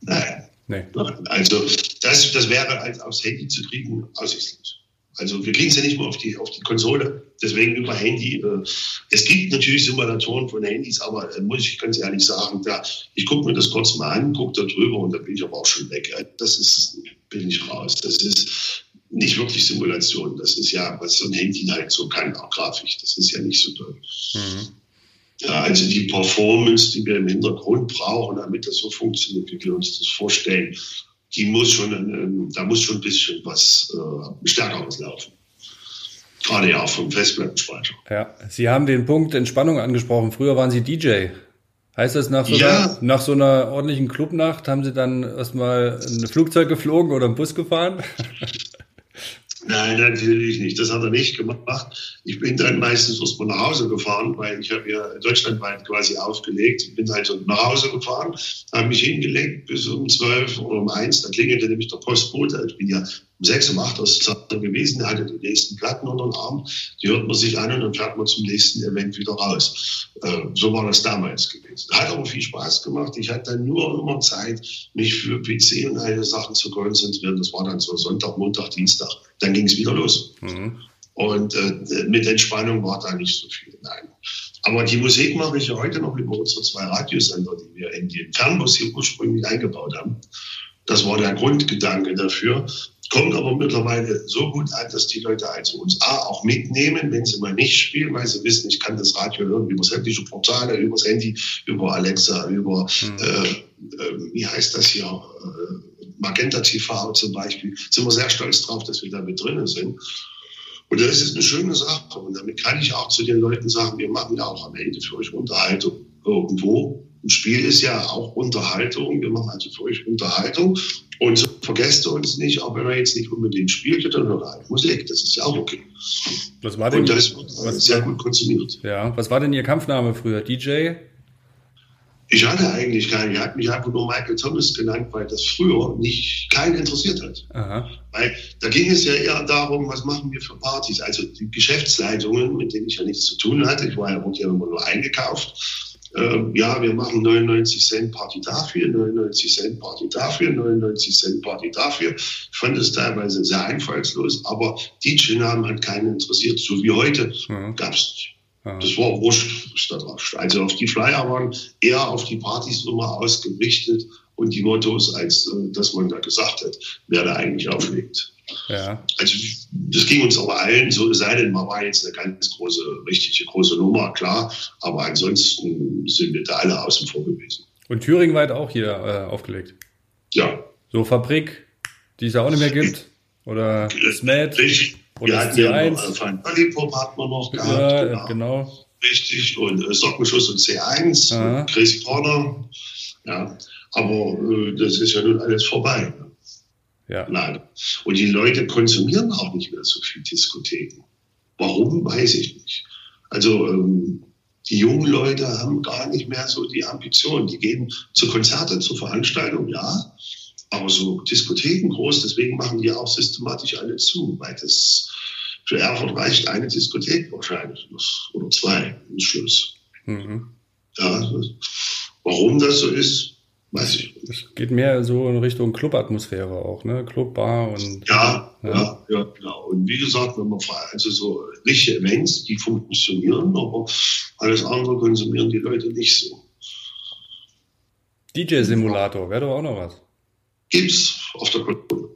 [SPEAKER 3] Nein. Nee. Also das, das wäre als aufs Handy zu kriegen aussichtslos. Also wir kriegen es ja nicht mehr auf die, auf die Konsole, deswegen über Handy. Äh, es gibt natürlich Simulatoren von Handys, aber äh, muss ich ganz ehrlich sagen, da, ich gucke mir das kurz mal an, gucke da drüber und da bin ich aber auch schon weg. Das ist, bin ich raus. Das ist nicht wirklich Simulation. Das ist ja, was so ein Handy halt so kann, auch grafisch. Das ist ja nicht so toll. Mhm. Ja, also die Performance, die wir im Hintergrund brauchen, damit das so funktioniert, wie wir uns das vorstellen, die muss schon, ähm, da muss schon ein bisschen was äh, Stärkeres laufen. Gerade ja auch vom Festplattenspeicher.
[SPEAKER 2] Ja, Sie haben den Punkt Entspannung angesprochen. Früher waren Sie DJ. Heißt das, nach so, ja. einer, nach so einer ordentlichen Clubnacht haben Sie dann erstmal ein Flugzeug geflogen oder einen Bus gefahren? (laughs)
[SPEAKER 3] Nein, natürlich nicht. Das hat er nicht gemacht. Ich bin dann meistens erst mal nach Hause gefahren, weil ich habe ja deutschlandweit quasi aufgelegt. Ich bin also nach Hause gefahren, habe mich hingelegt bis um zwölf oder um eins. Da klingelte nämlich der Postbote. Ich bin ja um sechs, um acht aus Zeit gewesen. Er hatte die nächsten Platten unter den Arm. Die hört man sich an und dann fährt man zum nächsten Event wieder raus. Äh, so war das damals gewesen. Hat aber viel Spaß gemacht. Ich hatte dann nur immer Zeit, mich für PC und eine Sachen zu konzentrieren. Das war dann so Sonntag, Montag, Dienstag dann ging es wieder los. Mhm. Und äh, mit Entspannung war da nicht so viel. Nein. Aber die Musik mache ich ja heute noch über unsere zwei Radiosender, die wir in den Fernbus hier ursprünglich eingebaut haben. Das war der Grundgedanke dafür. Kommt aber mittlerweile so gut an, dass die Leute also uns A auch mitnehmen, wenn sie mal nicht spielen, weil sie wissen, ich kann das Radio hören über sämtliche Portale, über das Handy, über Alexa, über, mhm. äh, äh, wie heißt das hier, äh, Magenta TV zum Beispiel, sind wir sehr stolz drauf, dass wir da mit drinnen sind. Und das ist eine schöne Sache. Und damit kann ich auch zu den Leuten sagen, wir machen ja auch am Ende für euch Unterhaltung irgendwo. Ein Spiel ist ja auch Unterhaltung. Wir machen also für euch Unterhaltung. Und so vergesst ihr uns nicht, auch wenn er jetzt nicht unbedingt spielt, dann hört er Musik. Das ist ja auch okay.
[SPEAKER 2] Was war denn,
[SPEAKER 3] Und das wird was, sehr gut konsumiert.
[SPEAKER 2] Ja, was war denn Ihr Kampfname früher? DJ?
[SPEAKER 3] Ich hatte eigentlich keinen. Ich habe mich einfach nur Michael Thomas genannt, weil das früher nicht keinen interessiert hat. Aha. Weil da ging es ja eher darum, was machen wir für Partys. Also die Geschäftsleitungen, mit denen ich ja nichts zu tun hatte. Ich war ja, wurde ja immer nur eingekauft. Ähm, ja, wir machen 99 Cent Party dafür, 99 Cent Party dafür, 99 Cent Party dafür. Ich fand es teilweise sehr einfallslos, aber DJ-Namen hat keinen interessiert. So wie heute mhm. gab es nicht. Das war wurscht, was da drauf Also auf die Flyer waren eher auf die Partys immer ausgerichtet und die Mottos, als äh, dass man da gesagt hat, wer da eigentlich auflegt. Ja. Also das ging uns aber allen so, es sei denn, man war jetzt eine ganz große, richtige große Nummer, klar, aber ansonsten sind wir da alle außen vor gewesen.
[SPEAKER 2] Und Thüringen weit auch hier äh, aufgelegt?
[SPEAKER 3] Ja.
[SPEAKER 2] So Fabrik, die es ja auch nicht mehr gibt? Oder Smet?
[SPEAKER 3] Richtig.
[SPEAKER 2] Oder
[SPEAKER 3] wir hatten ja noch Fein Lollipop hatten wir noch gehabt.
[SPEAKER 2] Ja, genau. genau.
[SPEAKER 3] Richtig. Und äh, Sockenschuss und C1, Aha. Chris Corner. Ja. Aber äh, das ist ja nun alles vorbei. Ne?
[SPEAKER 2] Ja.
[SPEAKER 3] Leider. Und die Leute konsumieren auch nicht mehr so viel Diskotheken. Warum, weiß ich nicht. Also ähm, die jungen Leute haben gar nicht mehr so die Ambition. Die gehen zu Konzerten, zu Veranstaltungen, ja. Aber so Diskotheken groß, deswegen machen die auch systematisch alle zu, weil das für Erfurt reicht eine Diskothek wahrscheinlich oder zwei im Schluss. Mhm. Ja, warum das so ist, weiß ich.
[SPEAKER 2] Es geht mehr so in Richtung Clubatmosphäre auch, ne? Clubbar und.
[SPEAKER 3] Ja, ja, ja, ja, genau. Und wie gesagt, wenn man also so richtige Events, die funktionieren, aber alles andere konsumieren die Leute nicht so.
[SPEAKER 2] DJ-Simulator, wäre doch auch noch was.
[SPEAKER 3] Gibt's auf der Konsole.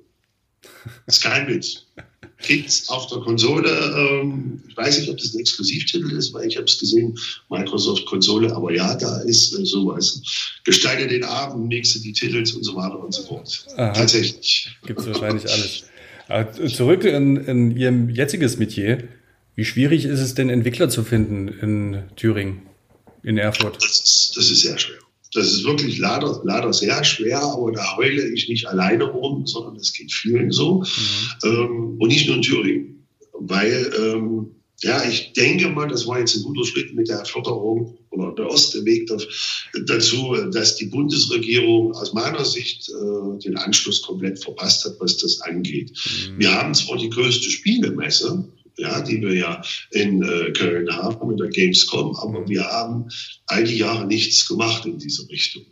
[SPEAKER 3] Ist kein Witz. (laughs) Gibt's auf der Konsole. Ähm, ich weiß nicht, ob das ein Exklusivtitel ist, weil ich habe es gesehen, Microsoft Konsole. Aber ja, da ist äh, sowas. Gestalte den Abend, mixe die Titel und so weiter und so fort. Aha. Tatsächlich.
[SPEAKER 2] Gibt's wahrscheinlich alles. Aber zurück in, in Ihrem jetziges Metier. Wie schwierig ist es denn, Entwickler zu finden in Thüringen, in Erfurt?
[SPEAKER 3] Das ist, das ist sehr schwer. Das ist wirklich leider, leider sehr schwer, aber da heule ich nicht alleine rum, sondern es geht vielen so. Mhm. Ähm, und nicht nur in Thüringen. Weil, ähm, ja, ich denke mal, das war jetzt ein guter Schritt mit der Förderung oder der erste Weg dazu, dass die Bundesregierung aus meiner Sicht äh, den Anschluss komplett verpasst hat, was das angeht. Mhm. Wir haben zwar die größte Spielemesse, ja, die wir ja in äh, Köln haben, mit der Gamescom, aber wir haben all die Jahre nichts gemacht in diese Richtung.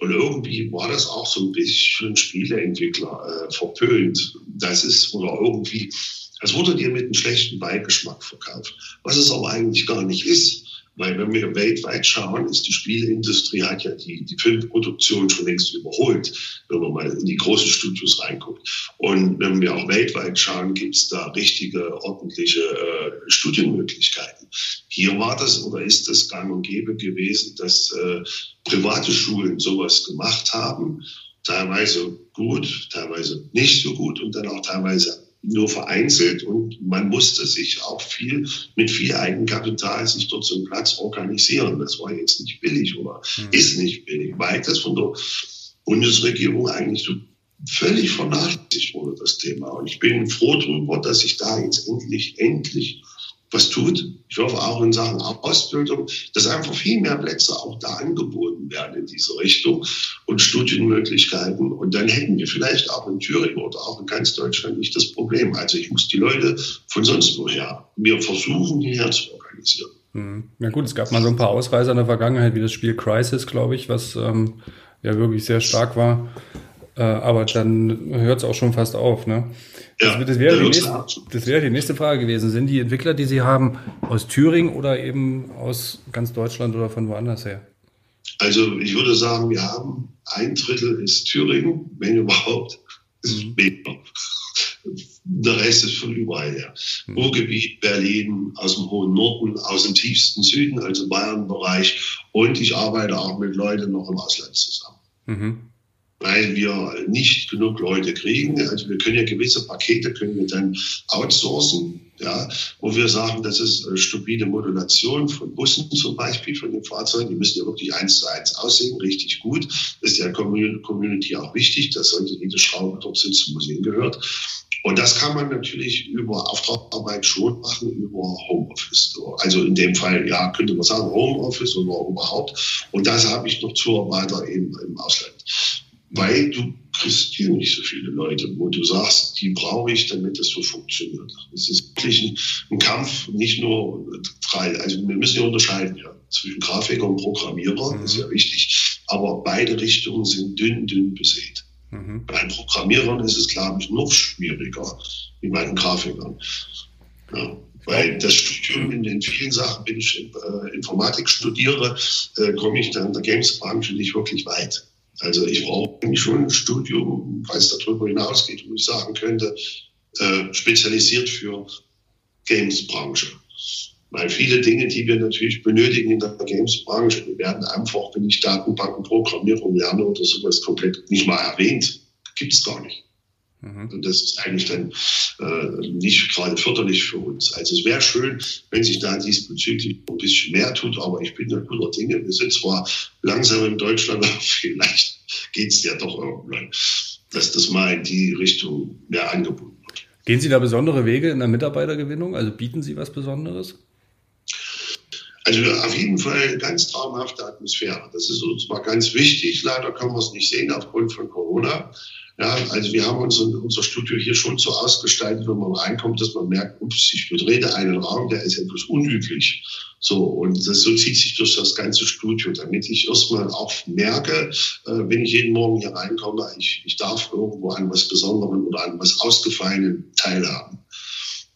[SPEAKER 3] Und irgendwie war das auch so ein bisschen Spieleentwickler äh, verpönt. Das ist, oder irgendwie Es wurde dir mit einem schlechten Beigeschmack verkauft, was es aber eigentlich gar nicht ist. Weil wenn wir weltweit schauen, ist die Spieleindustrie hat ja die, die Filmproduktion schon längst überholt, wenn man mal in die großen Studios reinguckt. Und wenn wir auch weltweit schauen, gibt es da richtige, ordentliche äh, Studienmöglichkeiten. Hier war das oder ist es gang und gäbe gewesen, dass äh, private Schulen sowas gemacht haben, teilweise gut, teilweise nicht so gut und dann auch teilweise nur vereinzelt und man musste sich auch viel mit viel Eigenkapital sich dort so einen Platz organisieren. Das war jetzt nicht billig oder mhm. ist nicht billig, weil das von der Bundesregierung eigentlich so völlig vernachlässigt wurde, das Thema. Und ich bin froh darüber, dass sich da jetzt endlich, endlich was tut. Ich hoffe auch in Sachen Ausbildung, dass einfach viel mehr Plätze auch da angeboten werden in diese Richtung und Studienmöglichkeiten. Und dann hätten wir vielleicht auch in Thüringen oder auch in ganz Deutschland nicht das Problem. Also ich muss die Leute von sonst woher mir versuchen, hierher zu organisieren.
[SPEAKER 2] Hm. Ja gut, es gab mal so ein paar Ausreißer in der Vergangenheit, wie das Spiel Crisis, glaube ich, was ähm, ja wirklich sehr stark war. Äh, aber dann hört es auch schon fast auf. Ne? Ja, das, das, wäre die nächste, das wäre die nächste Frage gewesen. Sind die Entwickler, die Sie haben, aus Thüringen oder eben aus ganz Deutschland oder von woanders her?
[SPEAKER 3] Also ich würde sagen, wir haben ein Drittel ist Thüringen, wenn überhaupt, ist mhm. Der Rest ist von überall her. Mhm. Ruhrgebiet, Berlin, aus dem hohen Norden, aus dem tiefsten Süden, also Bayern-Bereich. Und ich arbeite auch mit Leuten noch im Ausland zusammen. Mhm weil wir nicht genug Leute kriegen. Also wir können ja gewisse Pakete können wir dann outsourcen, ja, wo wir sagen, das ist äh, stupide Modulation von Bussen zum Beispiel, von den Fahrzeugen. Die müssen ja wirklich eins zu eins aussehen, richtig gut. Das ist der Community auch wichtig. dass sollte jede Schraube dort sitzen, wo sie hingehört. Und das kann man natürlich über Auftragsarbeit schon machen, über Homeoffice. Also in dem Fall, ja, könnte man sagen Homeoffice oder überhaupt. Und das habe ich noch zu weiter eben im Ausland weil du kriegst hier nicht so viele Leute, wo du sagst, die brauche ich, damit das so funktioniert. Es ist wirklich ein, ein, Kampf, nicht nur drei, also wir müssen ja unterscheiden ja, zwischen Grafiker und Programmierer, mhm. das ist ja wichtig, aber beide Richtungen sind dünn, dünn besät. Mhm. Bei Programmierern ist es, glaube ich, noch schwieriger wie bei den Grafikern. Ja. Weil das Studium in den vielen Sachen, wenn ich äh, Informatik studiere, äh, komme ich dann in der Games-Branche nicht wirklich weit. Also ich brauche eigentlich schon ein Studium, es darüber hinausgeht, wo ich sagen könnte, äh, spezialisiert für Games-Branche. Weil viele Dinge, die wir natürlich benötigen in der Games-Branche, werden einfach, wenn ich Datenbankenprogrammierung lerne oder sowas, komplett nicht mal erwähnt. Gibt es gar nicht. Mhm. Und das ist eigentlich dann äh, nicht gerade förderlich für uns. Also es wäre schön, wenn sich da diesbezüglich ein bisschen mehr tut, aber ich bin da guter Dinge. Wir sind zwar langsam in Deutschland, (laughs) aber vielleicht geht es ja doch irgendwann, dass das mal in die Richtung mehr angeboten wird.
[SPEAKER 2] Gehen Sie da besondere Wege in der Mitarbeitergewinnung? Also bieten Sie was Besonderes?
[SPEAKER 3] Also auf jeden Fall ganz traumhafte Atmosphäre. Das ist uns mal ganz wichtig. Leider können wir es nicht sehen aufgrund von Corona. Ja, also wir haben uns unser Studio hier schon so ausgestaltet, wenn man reinkommt, dass man merkt, ups, ich betrete einen Raum, der ist etwas unüblich. So, und das, so zieht sich durch das ganze Studio, damit ich erstmal auch merke, äh, wenn ich jeden Morgen hier reinkomme, ich, ich darf irgendwo an was Besonderem oder an was Ausgefallenem teilhaben.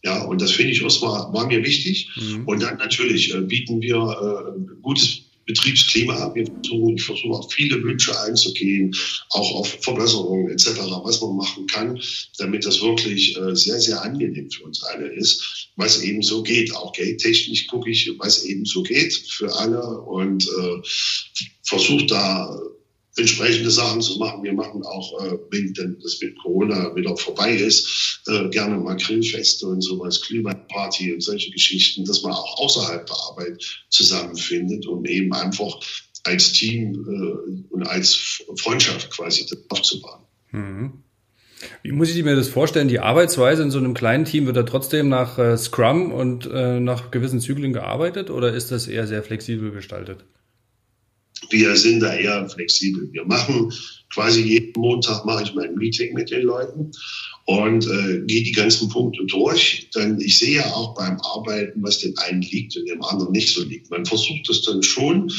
[SPEAKER 3] Ja, und das finde ich erstmal, war mir wichtig. Mhm. Und dann natürlich äh, bieten wir äh, gutes Betriebsklima. Wir versuchen, ich versuche auf viele Wünsche einzugehen, auch auf Verbesserungen etc., was man machen kann, damit das wirklich äh, sehr, sehr angenehm für uns alle ist, was eben so geht. Auch geldtechnisch gucke ich, was eben so geht für alle und äh, versuche da entsprechende Sachen zu machen. Wir machen auch, äh, wenn das mit Corona wieder vorbei ist, äh, gerne mal Grillfeste und sowas, Glühweinparty und solche Geschichten, dass man auch außerhalb der Arbeit zusammenfindet und eben einfach als Team äh, und als Freundschaft quasi aufzubauen. Mhm.
[SPEAKER 2] Wie muss ich mir das vorstellen? Die Arbeitsweise in so einem kleinen Team wird da trotzdem nach äh, Scrum und äh, nach gewissen Zyklen gearbeitet oder ist das eher sehr flexibel gestaltet?
[SPEAKER 3] Wir sind da eher flexibel. Wir machen quasi jeden Montag mache ich mein Meeting mit den Leuten und äh, gehe die ganzen Punkte durch. Denn ich sehe ja auch beim Arbeiten, was dem einen liegt und dem anderen nicht so liegt. Man versucht das dann schon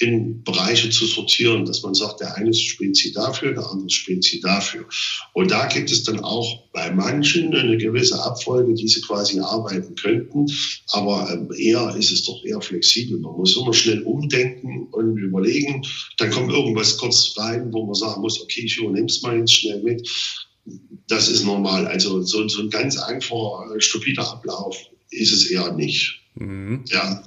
[SPEAKER 3] in Bereiche zu sortieren, dass man sagt, der eine ist Spezi dafür, der andere ist Spezi dafür. Und da gibt es dann auch bei manchen eine gewisse Abfolge, die sie quasi arbeiten könnten. Aber ähm, eher ist es doch eher flexibel. Man muss immer schnell umdenken und überlegen. Dann kommt irgendwas kurz rein, wo man sagen muss, okay, ich übernehme es mal jetzt schnell mit. Das ist normal. Also so, so ein ganz einfacher, äh, stupider Ablauf ist es eher nicht. Mhm. Ja,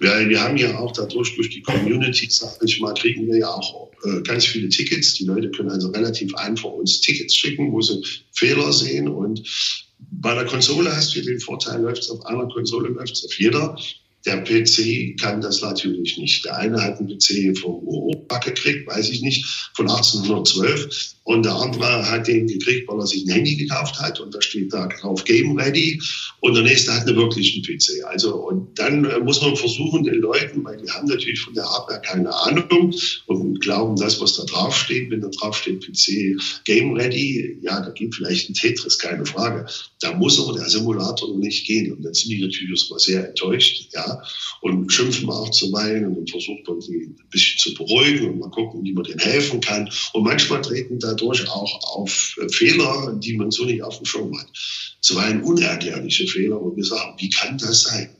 [SPEAKER 3] weil wir haben ja auch dadurch, durch die Community, sag ich mal, kriegen wir ja auch äh, ganz viele Tickets. Die Leute können also relativ einfach uns Tickets schicken, wo sie Fehler sehen. Und bei der Konsole hast du den Vorteil, läuft es auf einer Konsole, läuft es auf jeder. Der PC kann das natürlich nicht. Der eine hat einen PC vom Opa gekriegt, weiß ich nicht, von 1812. Und der andere hat den gekriegt, weil er sich ein Handy gekauft hat und da steht da drauf Game Ready. Und der nächste hat einen wirklichen PC. Also, und dann äh, muss man versuchen, den Leuten, weil die haben natürlich von der Hardware keine Ahnung und glauben das, was da drauf steht, wenn da drauf steht PC Game Ready, ja, da gibt vielleicht ein Tetris, keine Frage. Da muss aber der Simulator nicht gehen. Und dann sind die natürlich erstmal sehr enttäuscht, ja, und schimpfen auch zuweilen und dann versucht man sie ein bisschen zu beruhigen und mal gucken, wie man denen helfen kann. Und manchmal treten da dadurch auch auf Fehler, die man so nicht auf dem Schirm hat. Zuweilen unerklärliche Fehler, wo wir sagen, wie kann das sein?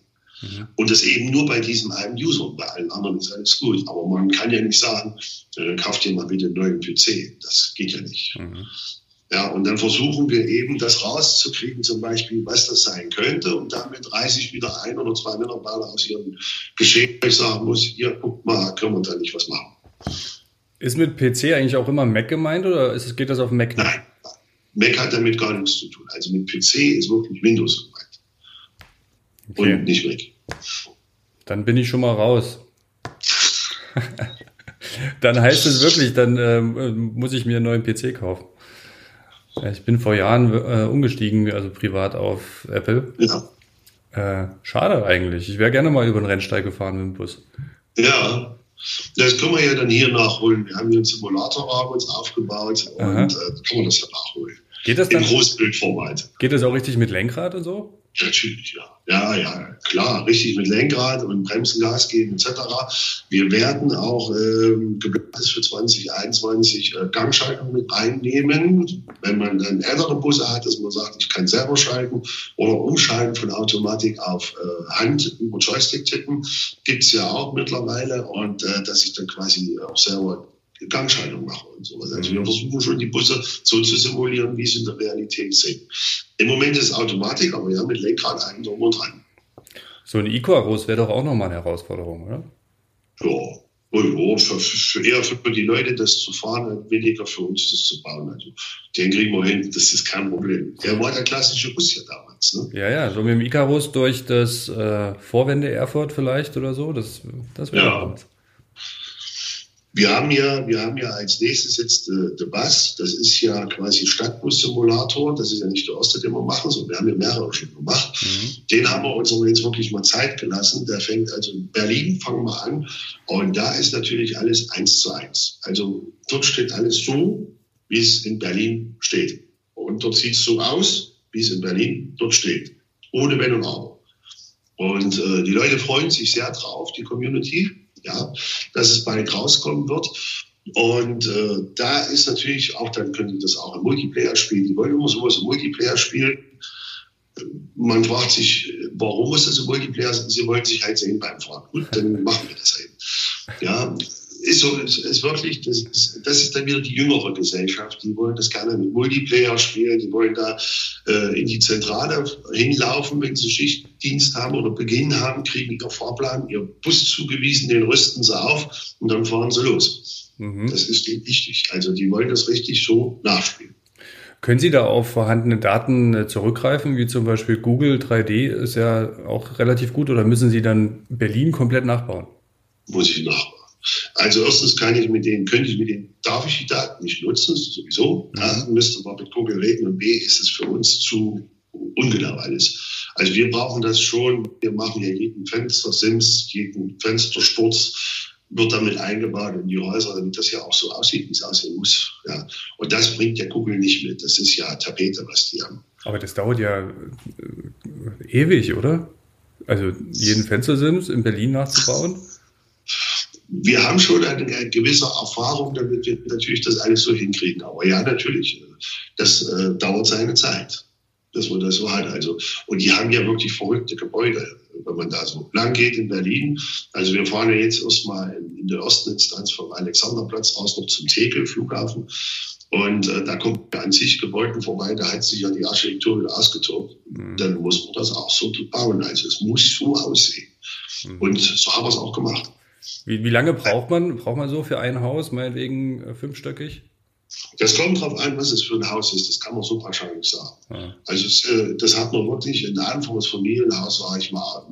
[SPEAKER 3] Mhm. Und das eben nur bei diesem einen User. Bei allen anderen ist alles gut. Aber man kann ja nicht sagen, äh, kauft dir mal bitte einen neuen PC. Das geht ja nicht. Mhm. Ja, und dann versuchen wir eben, das rauszukriegen, zum Beispiel, was das sein könnte. Und damit reiße ich wieder ein oder zwei Mitarbeiter aus ihrem Geschehen, weil ich sagen muss, hier, guck mal, können wir da nicht was machen.
[SPEAKER 2] Ist mit PC eigentlich auch immer Mac gemeint oder ist, geht das auf Mac?
[SPEAKER 3] Nein, Mac hat damit gar nichts zu tun. Also mit PC ist wirklich Windows gemeint. Okay. Und nicht Mac.
[SPEAKER 2] Dann bin ich schon mal raus. (laughs) dann heißt es wirklich, dann ähm, muss ich mir einen neuen PC kaufen. Ich bin vor Jahren äh, umgestiegen, also privat auf Apple. Ja. Äh, schade eigentlich. Ich wäre gerne mal über den Rennsteig gefahren mit dem Bus.
[SPEAKER 3] Ja, das können wir ja dann hier nachholen. Wir haben hier einen Simulatorraum uns aufgebaut und äh, kann man das dann nachholen.
[SPEAKER 2] Geht das dann?
[SPEAKER 3] Im Großbildformat.
[SPEAKER 2] Geht das auch richtig mit Lenkrad und so?
[SPEAKER 3] Natürlich, ja. Ja, ja, klar, richtig mit Lenkrad und Bremsen, Gas geben etc. Wir werden auch ähm, geplant für 2021 äh, Gangschaltung mit reinnehmen, wenn man dann ältere Busse hat, dass man sagt, ich kann selber schalten oder umschalten von Automatik auf äh, Hand über Joystick tippen, gibt's ja auch mittlerweile und äh, dass ich dann quasi auch selber Gangschaltung mache und sowas. Also wir mhm. versuchen schon die Busse so zu simulieren, wie sie in der Realität sind. Im Moment ist es Automatik, aber ja, mit Lenkrad einem drum und dran.
[SPEAKER 2] So ein Icarus wäre doch auch nochmal eine Herausforderung, oder?
[SPEAKER 3] Ja. Oh, für, für, eher für die Leute das zu fahren, weniger für uns das zu bauen. Also den kriegen wir hin, das ist kein Problem. Der war der klassische Bus ja damals. Ne?
[SPEAKER 2] Ja, ja, so mit dem Icarus durch das äh, Vorwände Erfurt vielleicht oder so, das, das wäre ja.
[SPEAKER 3] Wir haben ja, wir haben ja als nächstes jetzt äh, The Bus. Das ist ja quasi Stadtbus-Simulator. Das ist ja nicht der erste, den wir machen, sondern wir haben ja mehrere schon gemacht. Mhm. Den haben wir uns aber jetzt wirklich mal Zeit gelassen. Der fängt also in Berlin, fangen wir an. Und da ist natürlich alles eins zu eins. Also dort steht alles so, wie es in Berlin steht. Und dort sieht es so aus, wie es in Berlin dort steht. Ohne Wenn und Aber. Und äh, die Leute freuen sich sehr drauf, die Community ja, dass es bald rauskommen wird. Und äh, da ist natürlich auch, dann können die das auch im Multiplayer spielen. Die wollen immer sowas im Multiplayer spielen. Man fragt sich, warum muss das im Multiplayer sein? Sie wollen sich halt sehen beim Fahren. Gut, dann machen wir das eben. Ja, ist so, ist, ist wirklich, das ist, das ist dann wieder die jüngere Gesellschaft. Die wollen das gerne mit Multiplayer spielen, die wollen da äh, in die Zentrale hinlaufen, wenn sie Schichtdienst haben oder Beginn haben, kriegen ihr Fahrplan, ihr Bus zugewiesen, den rüsten sie auf und dann fahren sie los. Mhm. Das ist wichtig. Also die wollen das richtig so nachspielen.
[SPEAKER 2] Können Sie da auf vorhandene Daten äh, zurückgreifen, wie zum Beispiel Google 3D ist ja auch relativ gut, oder müssen Sie dann Berlin komplett nachbauen?
[SPEAKER 3] Muss ich nachbauen. Also erstens kann ich mit denen, könnte ich mit denen, darf ich die Daten nicht nutzen, sowieso. Mhm. Ja, müsste man mit Google reden und B ist es für uns zu ungenau alles. Also wir brauchen das schon. Wir machen ja jeden Fenster-Sims, jeden Fenstersturz wird damit eingebaut in die Häuser, damit das ja auch so aussieht, wie es aussehen muss. Ja. Und das bringt ja Google nicht mit. Das ist ja Tapete, was die haben.
[SPEAKER 2] Aber das dauert ja äh, ewig, oder? Also jeden Fenster-Sims in Berlin nachzubauen?
[SPEAKER 3] Wir haben schon eine gewisse Erfahrung, damit wir natürlich das alles so hinkriegen. Aber ja, natürlich, das äh, dauert seine Zeit, dass man das so hat. Also, und die haben ja wirklich verrückte Gebäude, wenn man da so lang geht in Berlin. Also wir fahren ja jetzt erstmal in, in der ersten Instanz vom Alexanderplatz aus noch zum Tegel-Flughafen. Und äh, da kommt an sich Gebäuden vorbei, da hat sich ja die Architektur wieder ausgetobt. Mhm. Dann muss man das auch so bauen. Also es muss so aussehen. Mhm. Und so haben wir es auch gemacht.
[SPEAKER 2] Wie, wie lange braucht man, braucht man so für ein Haus, meinetwegen äh, fünfstöckig?
[SPEAKER 3] Das kommt darauf an, was es für ein Haus ist. Das kann man so pauschal nicht sagen. Ja. Also äh, das hat man wirklich in der Anfangsfamilienhaus, sage ich mal,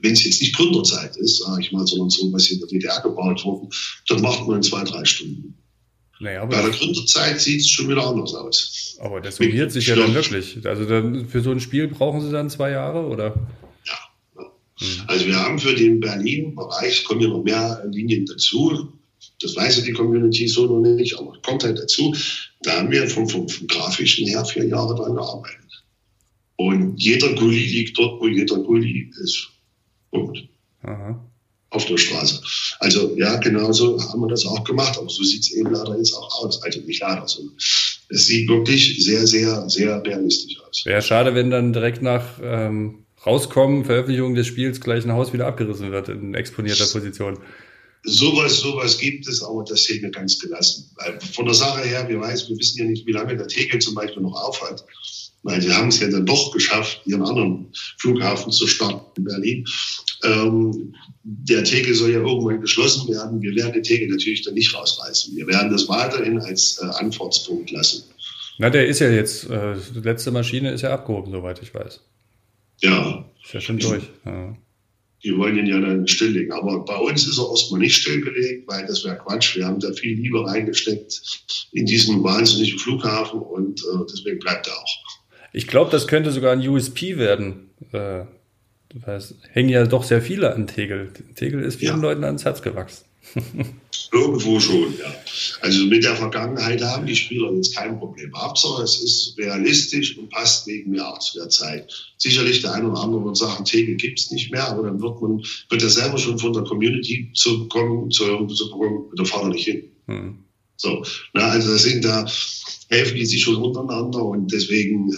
[SPEAKER 3] wenn es jetzt nicht Gründerzeit ist, sage ich mal, sondern so was in der DDR gebaut wurde, dann macht man in zwei, drei Stunden. Naja, Bei der Gründerzeit sieht es schon wieder anders aus.
[SPEAKER 2] Aber das summiert sich ja dann wirklich. Also dann, für so ein Spiel brauchen Sie dann zwei Jahre, oder?
[SPEAKER 3] Mhm. Also wir haben für den Berlin-Bereich, kommen ja noch mehr Linien dazu. Das weiß ja die Community so noch nicht, aber kommt halt dazu. Da haben wir vom, vom, vom Grafischen her vier Jahre dran gearbeitet. Und jeder Gully liegt dort, wo jeder Gully ist. Punkt. Aha. Auf der Straße. Also ja, genau so haben wir das auch gemacht, aber so sieht es eben leider jetzt auch aus. Also nicht leider, sondern es sieht wirklich sehr, sehr, sehr realistisch aus.
[SPEAKER 2] Wäre schade, wenn dann direkt nach ähm, Rauskommen, Veröffentlichung des Spiels gleich ein Haus wieder abgerissen wird in exponierter Position.
[SPEAKER 3] Sowas, sowas gibt es, aber das sehen wir ganz gelassen. Weil von der Sache her, wir, weiß, wir wissen ja nicht, wie lange der Tegel zum Beispiel noch aufhat. Weil sie haben es ja dann doch geschafft, ihren anderen Flughafen zu starten in Berlin. Ähm, der Tegel soll ja irgendwann geschlossen werden. Wir werden den Tegel natürlich dann nicht rausreißen. Wir werden das weiterhin als äh, Anfahrtspunkt lassen.
[SPEAKER 2] Na, der ist ja jetzt, äh, die letzte Maschine ist ja abgehoben, soweit ich weiß.
[SPEAKER 3] Ja.
[SPEAKER 2] Ist ja schon durch. Ja.
[SPEAKER 3] Die wollen ihn ja dann stilllegen. Aber bei uns ist er erstmal nicht stillgelegt, weil das wäre Quatsch. Wir haben da viel Liebe reingesteckt in diesen wahnsinnigen Flughafen und äh, deswegen bleibt er auch.
[SPEAKER 2] Ich glaube, das könnte sogar ein USP werden. Äh, es hängen ja doch sehr viele an Tegel. Tegel ist vielen ja. Leuten ans Herz gewachsen.
[SPEAKER 3] Irgendwo schon, ja. Also mit der Vergangenheit haben die Spieler jetzt kein Problem. Hauptsache, es ist realistisch und passt wegen mir auch zu der Zeit. Sicherlich der eine oder andere wird sagen, Tegel gibt es nicht mehr, aber dann wird man, wird er selber schon von der Community zu bekommen, zu hören, zu bekommen, da fahren wir nicht hin. Hm. So, na, also das sind da, helfen die sich schon untereinander und deswegen, äh,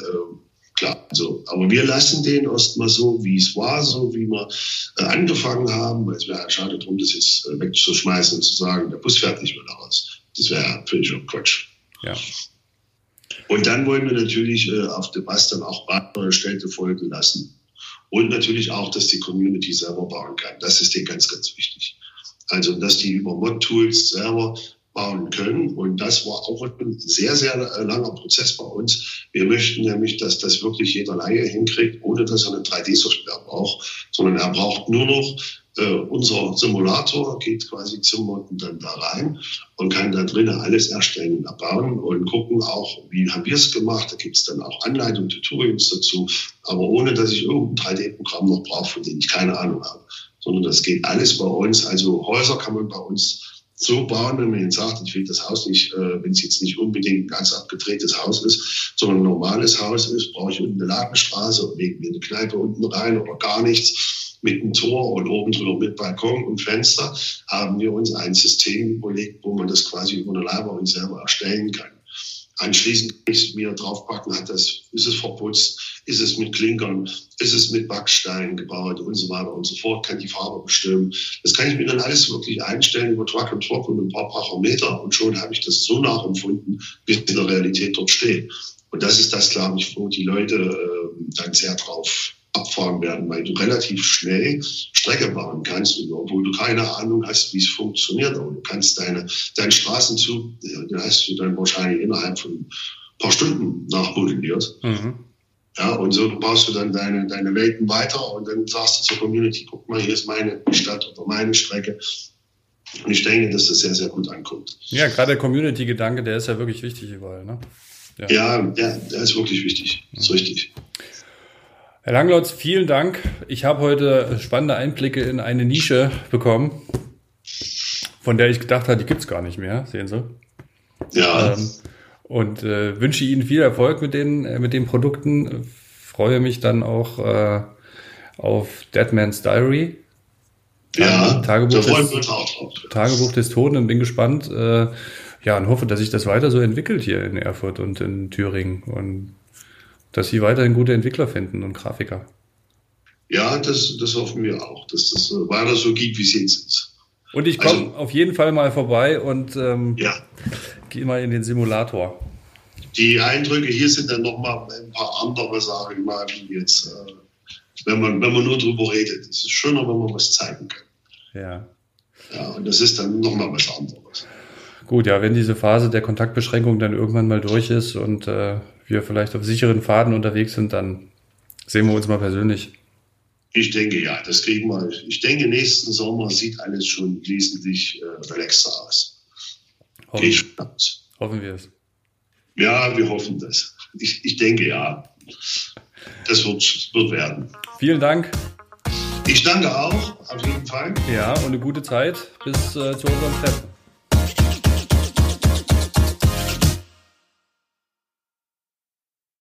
[SPEAKER 3] klar. Also, aber wir lassen den erstmal so, wie es war, so wie wir äh, angefangen haben. Es wäre schade drum, das jetzt äh, wegzuschmeißen und zu sagen, der Bus fährt nicht mehr raus. Das wäre völlig Quatsch.
[SPEAKER 2] Ja.
[SPEAKER 3] Und dann wollen wir natürlich äh, auf der Bass dann auch weitere Städte folgen lassen. Und natürlich auch, dass die Community selber bauen kann. Das ist denen ganz, ganz wichtig. Also, dass die über Mod-Tools selber bauen können. Und das war auch ein sehr, sehr langer Prozess bei uns. Wir möchten nämlich, dass das wirklich jeder Laie hinkriegt, ohne dass er eine 3D-Software braucht, sondern er braucht nur noch äh, unser Simulator, geht quasi zum Modden dann da rein und kann da drinnen alles erstellen und erbauen und gucken auch, wie haben wir es gemacht. Da gibt es dann auch Anleitungen, Tutorials dazu, aber ohne, dass ich irgendein 3D-Programm noch brauche, von dem ich keine Ahnung habe. Sondern das geht alles bei uns. Also Häuser kann man bei uns so bauen, wenn man jetzt sagt, ich will das Haus nicht, äh, wenn es jetzt nicht unbedingt ein ganz abgedrehtes Haus ist, sondern ein normales Haus ist, brauche ich unten eine Ladenstraße und legen mir eine Kneipe unten rein oder gar nichts mit einem Tor und oben drüber mit Balkon und Fenster, haben wir uns ein System überlegt, wo man das quasi über eine Leibe selber erstellen kann. Anschließend ich mir draufpacken, hat das, ist es verputzt, ist es mit Klinkern, ist es mit Backsteinen gebaut und so weiter und so fort, kann die Farbe bestimmen. Das kann ich mir dann alles wirklich einstellen über Truck und Drop und ein paar Parameter und schon habe ich das so nachempfunden, wie es in der Realität dort steht. Und das ist das, glaube ich, wo die Leute äh, dann sehr drauf abfahren werden, weil du relativ schnell Strecke bauen kannst, obwohl du keine Ahnung hast, wie es funktioniert. Aber du kannst deine, deinen Straßenzug, den hast du dann wahrscheinlich innerhalb von ein paar Stunden nachmodelliert. Mhm. Ja, und so baust du dann deine, deine Welten weiter und dann sagst du zur Community, guck mal, hier ist meine Stadt oder meine Strecke. Und ich denke, dass das sehr, sehr gut ankommt.
[SPEAKER 2] Ja, gerade der Community-Gedanke, der ist ja wirklich wichtig überall. Ne?
[SPEAKER 3] Ja. ja, der, der ist wirklich wichtig. Das ist mhm. richtig.
[SPEAKER 2] Herr Langlotz, vielen Dank. Ich habe heute spannende Einblicke in eine Nische bekommen, von der ich gedacht habe, die gibt's gar nicht mehr, sehen Sie.
[SPEAKER 3] Ja. Ähm,
[SPEAKER 2] und äh, wünsche Ihnen viel Erfolg mit den, äh, mit den Produkten. Freue mich dann auch äh, auf Deadman's Diary.
[SPEAKER 3] Ja,
[SPEAKER 2] Tagebuch,
[SPEAKER 3] da freuen
[SPEAKER 2] des,
[SPEAKER 3] wir uns auch drauf.
[SPEAKER 2] Tagebuch des Toten und bin gespannt. Äh, ja, und hoffe, dass sich das weiter so entwickelt hier in Erfurt und in Thüringen und dass Sie weiterhin gute Entwickler finden und Grafiker.
[SPEAKER 3] Ja, das, das hoffen wir auch, dass das äh, weiter so geht, wie es jetzt ist.
[SPEAKER 2] Und ich komme also, auf jeden Fall mal vorbei und ähm,
[SPEAKER 3] ja.
[SPEAKER 2] gehe mal in den Simulator.
[SPEAKER 3] Die Eindrücke hier sind dann nochmal ein paar andere, sage ich mal, wie jetzt, äh, wenn, man, wenn man nur drüber redet. Es ist schöner, wenn man was zeigen kann.
[SPEAKER 2] Ja.
[SPEAKER 3] Ja, und das ist dann nochmal was anderes.
[SPEAKER 2] Gut, ja, wenn diese Phase der Kontaktbeschränkung dann irgendwann mal durch ist und äh, wir vielleicht auf sicheren Faden unterwegs sind, dann sehen wir uns mal persönlich.
[SPEAKER 3] Ich denke ja, das kriegen wir. Ich denke, nächsten Sommer sieht alles schon wesentlich äh, relaxter aus.
[SPEAKER 2] Hoffen, ich hoffen wir es.
[SPEAKER 3] Ja, wir hoffen das. Ich, ich denke ja. Das wird, wird werden.
[SPEAKER 2] Vielen Dank.
[SPEAKER 3] Ich danke auch, auf jeden Fall.
[SPEAKER 2] Ja, und eine gute Zeit bis äh, zu unserem Treffen.